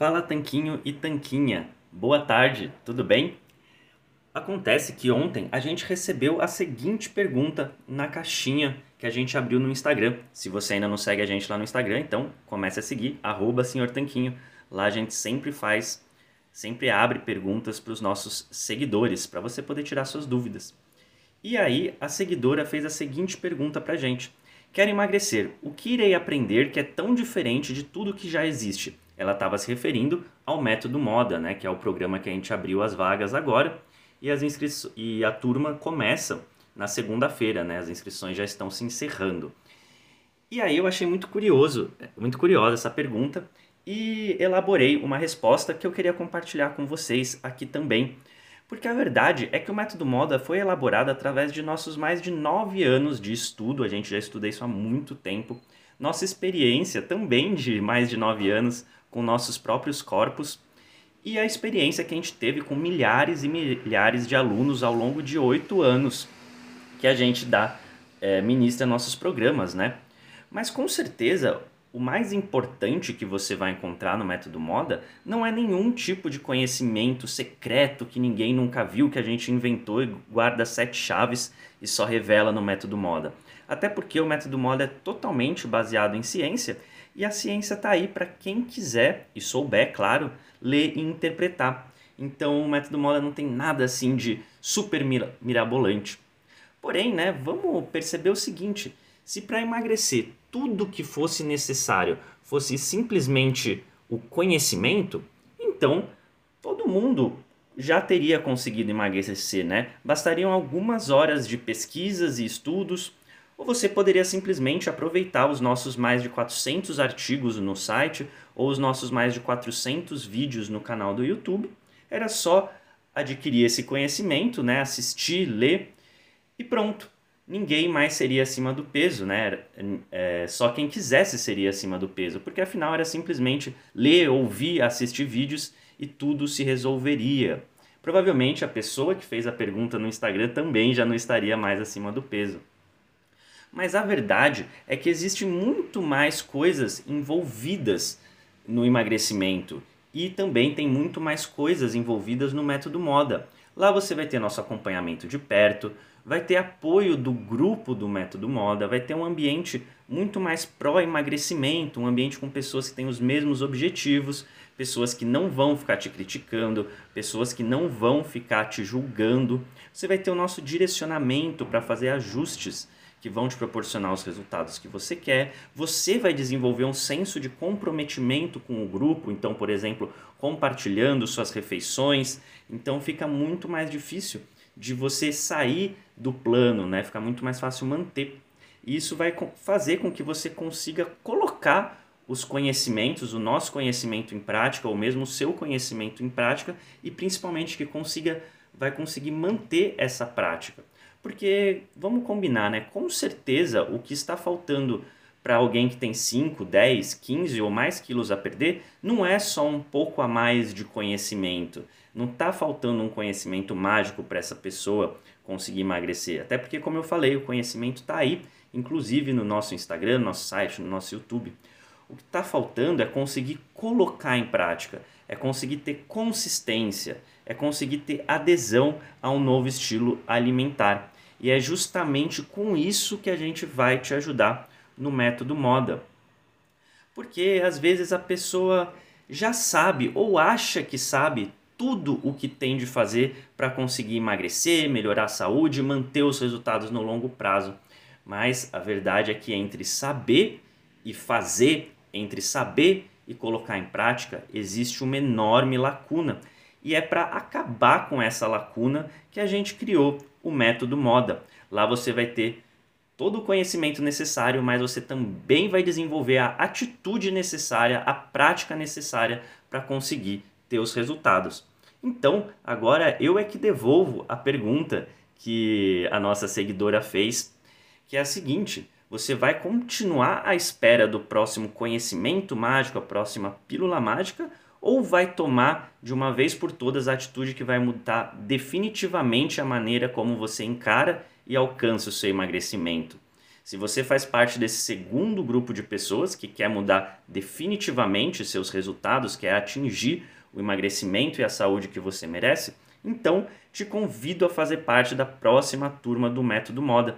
Fala Tanquinho e Tanquinha, boa tarde, tudo bem? Acontece que ontem a gente recebeu a seguinte pergunta na caixinha que a gente abriu no Instagram. Se você ainda não segue a gente lá no Instagram, então comece a seguir, arroba Senhor Tanquinho. Lá a gente sempre faz, sempre abre perguntas para os nossos seguidores, para você poder tirar suas dúvidas. E aí a seguidora fez a seguinte pergunta para a gente. Quero emagrecer, o que irei aprender que é tão diferente de tudo que já existe? Ela estava se referindo ao método moda, né, que é o programa que a gente abriu as vagas agora e, as inscrições, e a turma começa na segunda-feira, né? As inscrições já estão se encerrando. E aí eu achei muito curioso, muito curiosa essa pergunta e elaborei uma resposta que eu queria compartilhar com vocês aqui também. Porque a verdade é que o método Moda foi elaborado através de nossos mais de nove anos de estudo, a gente já estuda isso há muito tempo, nossa experiência também de mais de nove anos com nossos próprios corpos e a experiência que a gente teve com milhares e milhares de alunos ao longo de oito anos que a gente dá, é, ministra nossos programas, né? Mas com certeza o mais importante que você vai encontrar no método moda não é nenhum tipo de conhecimento secreto que ninguém nunca viu, que a gente inventou e guarda sete chaves e só revela no método moda. Até porque o método moda é totalmente baseado em ciência e a ciência está aí para quem quiser e souber, claro, ler e interpretar. Então o método moda não tem nada assim de super mirabolante. Porém, né, vamos perceber o seguinte: se para emagrecer tudo que fosse necessário fosse simplesmente o conhecimento, então todo mundo já teria conseguido emagrecer, né? Bastariam algumas horas de pesquisas e estudos, ou você poderia simplesmente aproveitar os nossos mais de 400 artigos no site ou os nossos mais de 400 vídeos no canal do YouTube. Era só adquirir esse conhecimento, né? Assistir, ler e pronto ninguém mais seria acima do peso, né? É, só quem quisesse seria acima do peso, porque afinal era simplesmente ler, ouvir, assistir vídeos e tudo se resolveria. Provavelmente a pessoa que fez a pergunta no Instagram também já não estaria mais acima do peso. Mas a verdade é que existe muito mais coisas envolvidas no emagrecimento e também tem muito mais coisas envolvidas no método moda. Lá você vai ter nosso acompanhamento de perto, vai ter apoio do grupo do Método Moda, vai ter um ambiente muito mais pró-emagrecimento, um ambiente com pessoas que têm os mesmos objetivos, pessoas que não vão ficar te criticando, pessoas que não vão ficar te julgando. Você vai ter o nosso direcionamento para fazer ajustes que vão te proporcionar os resultados que você quer. Você vai desenvolver um senso de comprometimento com o grupo, então, por exemplo, compartilhando suas refeições. Então fica muito mais difícil de você sair do plano, né? Fica muito mais fácil manter. E isso vai fazer com que você consiga colocar os conhecimentos, o nosso conhecimento em prática, ou mesmo o seu conhecimento em prática, e principalmente que consiga, vai conseguir manter essa prática. Porque vamos combinar, né? Com certeza o que está faltando para alguém que tem 5, 10, 15 ou mais quilos a perder, não é só um pouco a mais de conhecimento. Não está faltando um conhecimento mágico para essa pessoa conseguir emagrecer. Até porque, como eu falei, o conhecimento está aí, inclusive no nosso Instagram, no nosso site, no nosso YouTube. O que está faltando é conseguir colocar em prática, é conseguir ter consistência, é conseguir ter adesão a um novo estilo alimentar. E é justamente com isso que a gente vai te ajudar no método moda. Porque às vezes a pessoa já sabe ou acha que sabe tudo o que tem de fazer para conseguir emagrecer, melhorar a saúde, manter os resultados no longo prazo. Mas a verdade é que entre saber e fazer, entre saber e colocar em prática, existe uma enorme lacuna. E é para acabar com essa lacuna que a gente criou o método Moda. Lá você vai ter todo o conhecimento necessário, mas você também vai desenvolver a atitude necessária, a prática necessária para conseguir ter os resultados. Então, agora eu é que devolvo a pergunta que a nossa seguidora fez, que é a seguinte: você vai continuar à espera do próximo conhecimento mágico, a próxima pílula mágica, ou vai tomar de uma vez por todas a atitude que vai mudar definitivamente a maneira como você encara e alcança o seu emagrecimento. Se você faz parte desse segundo grupo de pessoas que quer mudar definitivamente seus resultados, quer atingir o emagrecimento e a saúde que você merece, então te convido a fazer parte da próxima turma do Método Moda,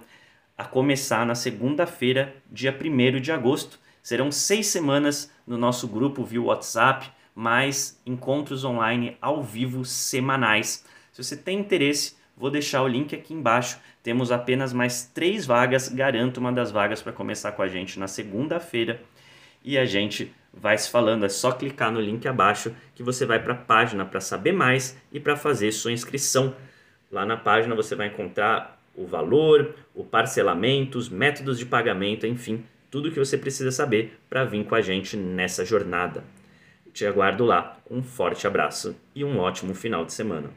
a começar na segunda-feira, dia 1 de agosto. Serão seis semanas no nosso grupo via WhatsApp, mais encontros online ao vivo semanais. Se você tem interesse, vou deixar o link aqui embaixo. Temos apenas mais três vagas, garanto uma das vagas para começar com a gente na segunda-feira. E a gente vai se falando, é só clicar no link abaixo que você vai para a página para saber mais e para fazer sua inscrição. Lá na página você vai encontrar o valor, o parcelamento, os métodos de pagamento, enfim, tudo o que você precisa saber para vir com a gente nessa jornada. Te aguardo lá. Um forte abraço e um ótimo final de semana.